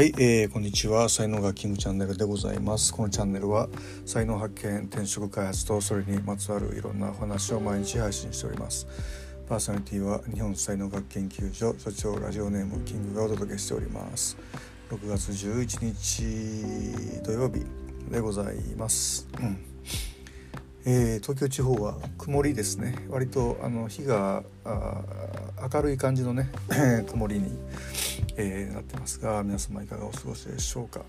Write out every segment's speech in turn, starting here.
はい、えー、こんにちは。才能がキングチャンネルでございます。このチャンネルは才能発見転職開発とそれにまつわるいろんなお話を毎日配信しております。パーソナリティは日本才能学研究所所長ラジオネームキングがお届けしております。6月11日土曜日でございます、うん。えー、東京地方は曇りですね。割とあの日が明るい感じのね 曇りにえー、なってますが皆様いかがお過ごしでしょうか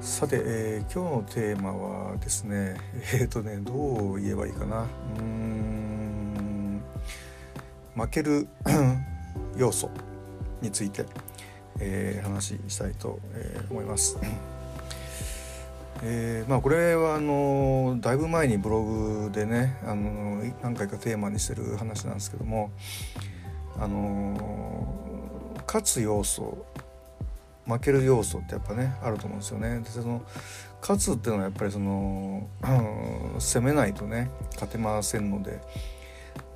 さて、えー、今日のテーマはですね えっ、ー、とねどう言えばいいかなうん負ける 要素について、えー、話したいと、えー、思います。えー、まあこれはあのだいぶ前にブログでねあの何回かテーマにしてる話なんですけどもあの勝つ要素負ける要素ってやっぱねあると思うんですよね。でその勝つっていうのはやっぱりその、うん、攻めないとね勝てませんので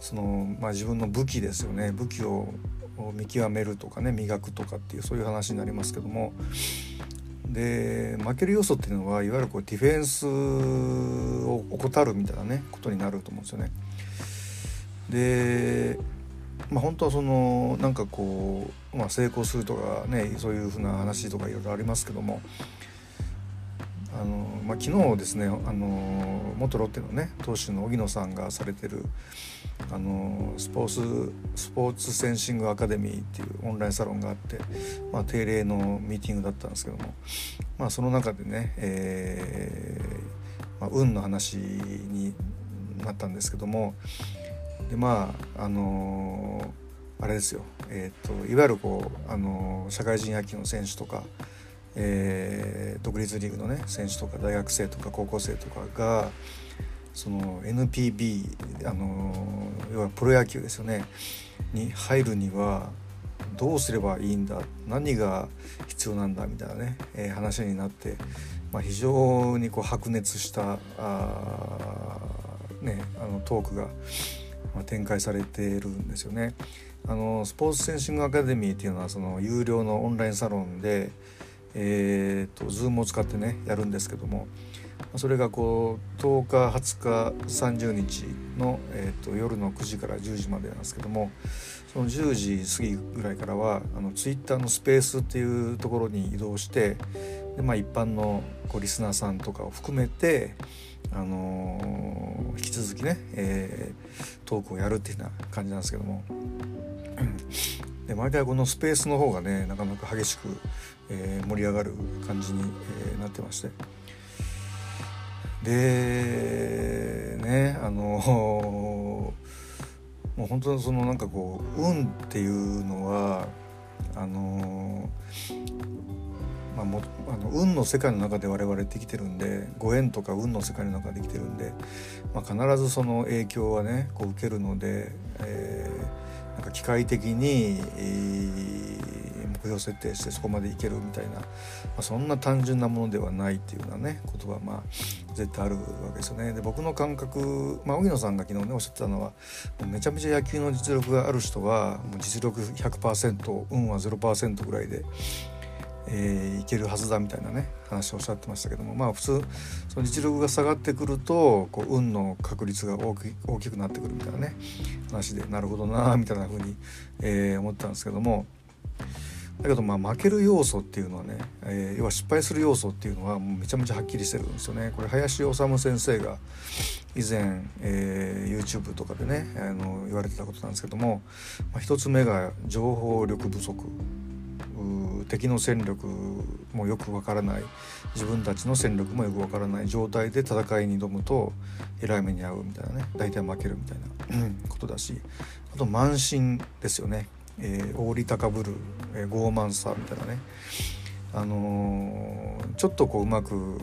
その、まあ、自分の武器ですよね武器を見極めるとかね磨くとかっていうそういう話になりますけどもで負ける要素っていうのはいわゆるこうディフェンスを怠るみたいなねことになると思うんですよね。でまあ本当はそのなんかこう、まあ、成功するとかねそういうふうな話とかいろいろありますけどもあの、まあ、昨日ですねあの元ロッテのね投手の荻野さんがされてるあのスポーツスポーツセンシングアカデミーっていうオンラインサロンがあって、まあ、定例のミーティングだったんですけども、まあ、その中でね、えーまあ、運の話になったんですけどもでまああのー、あれですよ、えーと、いわゆるこう、あのー、社会人野球の選手とか、えー、独立リーグのね選手とか大学生とか高校生とかがその NPB、あのー、要はプロ野球ですよね。に入るにはどうすればいいんだ何が必要なんだみたいなね、えー、話になって、まあ、非常にこう白熱したあ、ね、あのトークが展開されているんですよね。あのスポーツセンシングアカデミーっていうのはその有料のオンラインサロンで、えーと、Zoom を使ってねやるんですけどもそれがこう10日20日30日の、えーと、夜の9時から10時までなんですけどもその10時過ぎぐらいからはあの Twitter のスペースっていうところに移動してで、まあ、一般のこうリスナーさんとかを含めてあのー、引き続きね、えー、トークをやるっていうような感じなんですけども。で毎回このスペースの方がねなかなか激しく、えー、盛り上がる感じに、えなってまして。でねあのもう本当にそのなんかこう運っていうのはあのまあ、もあの運の世界の中で我々って生きてるんでご縁とか運の世界の中で生きてるんで、まあ、必ずその影響はねこう受けるので、えー、なんか機械的に、えー、標設定してそこまでいけるみたいな、まあ、そんな単純なものではないっていうようなねことはまあ絶対あるわけですよね。で僕の感覚、まあ、荻野さんが昨日ねおっしゃってたのはめちゃめちゃ野球の実力がある人はもう実力100%運は0%ぐらいで。えー、いけるはずだみたいなね話をおっしゃってましたけどもまあ普通その実力が下がってくるとこう運の確率が大き大きくなってくるみたいなね話でなるほどなみたいな風に、えー、思ったんですけどもだけどまあ負ける要素っていうのはね、えー、要は失敗する要素っていうのはもうめちゃめちゃはっきりしてるんですよね。これ林修先生が以前、えー、YouTube とかでねあの言われてたことなんですけども、まあ、一つ目が情報力不足。敵の戦力もよくわからない。自分たちの戦力もよくわからない。状態で戦いに挑むとえらい目に遭うみたいなね。大体負けるみたいな ことだしあと慢心ですよね、えー、り高ぶる、えー、傲慢さみたいなね、あのー、ちょっとこううまく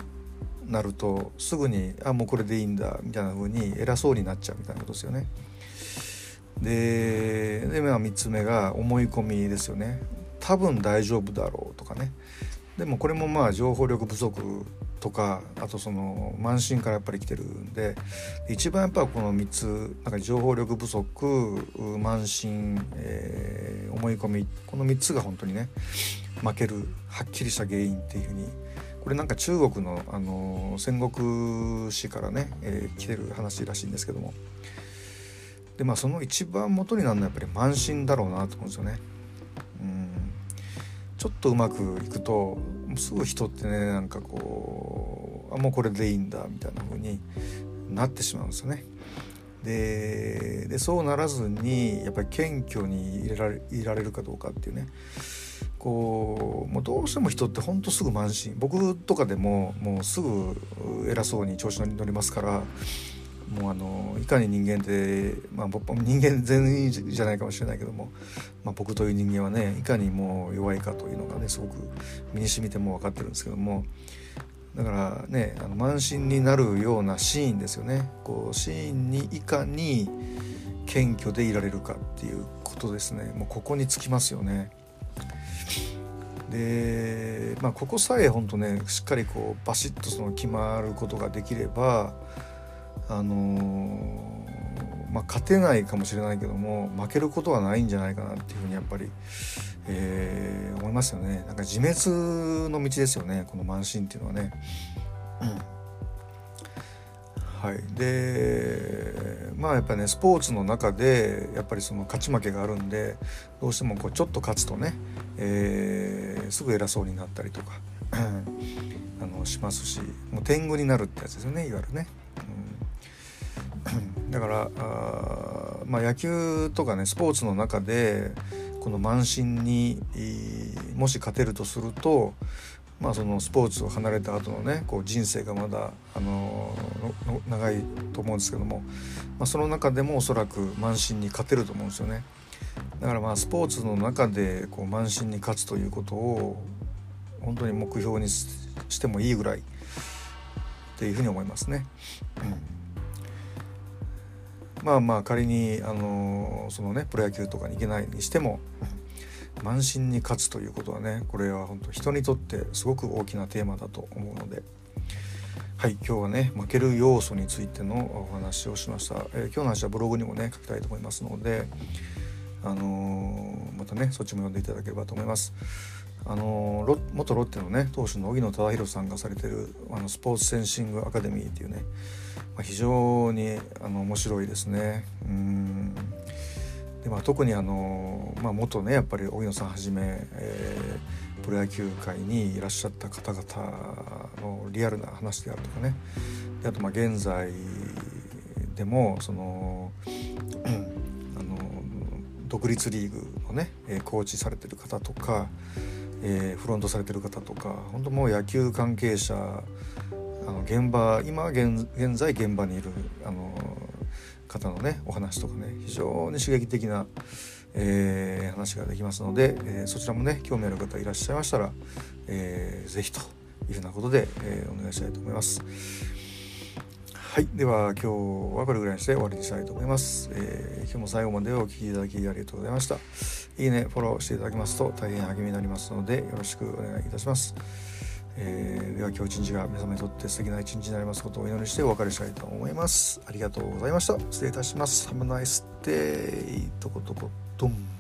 なるとすぐにあもうこれでいいんだみたいな風に偉そうになっちゃうみたいなことですよね。でで、まあ、3つ目が思い込みですよね。多分大丈夫だろうとかね。でもこれもまあ情報力不足とかあとその慢心からやっぱり来てるんで一番やっぱこの3つなんか情報力不足慢心、えー、思い込みこの3つが本当にね負けるはっきりした原因っていうふうにこれなんか中国の、あの戦国史からね、えー、来てる話らしいんですけどもでまあその一番元になるのはやっぱり慢心だろうなと思うんですよね。うんちょっとうまくいくとすぐ人ってねなんかこうあもうこれでいいんだみたいな風になってしまうんですよね。ででそうならずにやっぱり謙虚に入れられいられるかどうかっていうねこうもうどうしても人ってほんとすぐ慢心僕とかでももうすぐ偉そうに調子に乗りますからもうあのいかに人間って、まあ、僕人間全員じゃないかもしれないけども、まあ、僕という人間はねいかにもう弱いかというのがねすごく身に染みても分かってるんですけどもだからねあの慢心になるようなシーンですよねこうシーンにいかに謙虚でいられるかっていうことですねもうここにつきますよね。でまあここさえ本当ねしっかりこうバシッとその決まることができればあのー、まあ、勝てないかもしれないけども負けることはないんじゃないかなっていうふうにやっぱり、えー、思いますよね。なんか自滅の道ですよね。この慢心っていうのはね。うん。はい、でまあやっぱりねスポーツの中でやっぱりその勝ち負けがあるんでどうしてもこうちょっと勝つとね、えー、すぐ偉そうになったりとか あのしますしもう天狗になるってやつですよねいわゆるね。だからあ、まあ、野球とかねスポーツの中でこの慢心にもし勝てるとすると、まあ、そのスポーツを離れた後のねこう人生がまだ、あのー、長いと思うんですけども、まあ、その中でもおそらく慢心に勝てると思うんですよね。だからまあスポーツの中でこう慢心に勝つということを本当に目標にしてもいいぐらいっていうふうに思いますね。うんまあまあ仮にあのそのねプロ野球とかに行けないにしても 慢心に勝つということはねこれは本当人にとってすごく大きなテーマだと思うのではい今日はね負ける要素についてのお話をしました、えー、今日の話はブログにもね書きたいと思いますのであのー、またねそっちも読んでいただければと思います。あのロ元ロッテのね投手の荻野忠宏さんがされてるあのスポーツセンシングアカデミーっていうね、まあ、非常にあの面白いですね。うんでまあ、特にあの、まあ、元ねやっぱり荻野さんはじめ、えー、プロ野球界にいらっしゃった方々のリアルな話であるとかねであとまあ現在でもその、あの独立リーグのねコーチされてる方とかえー、フロントされてる方とか本当もう野球関係者あの現場今現在現場にいるあの方のねお話とかね非常に刺激的な、えー、話ができますので、えー、そちらもね興味ある方いらっしゃいましたら、えー、ぜひというふうなことで、え、お願いしたいと思います。はい。では、今日はこれぐらいにして終わりにしたいと思います。えー、今日も最後までお聴きいただきありがとうございました。いいね、フォローしていただきますと大変励みになりますので、よろしくお願いいたします。えー、では今日一日が皆様にとって素敵な一日になりますことをお祈りしてお別れしたいと思います。ありがとうございました。失礼いたします。Have a nice day. とことこと。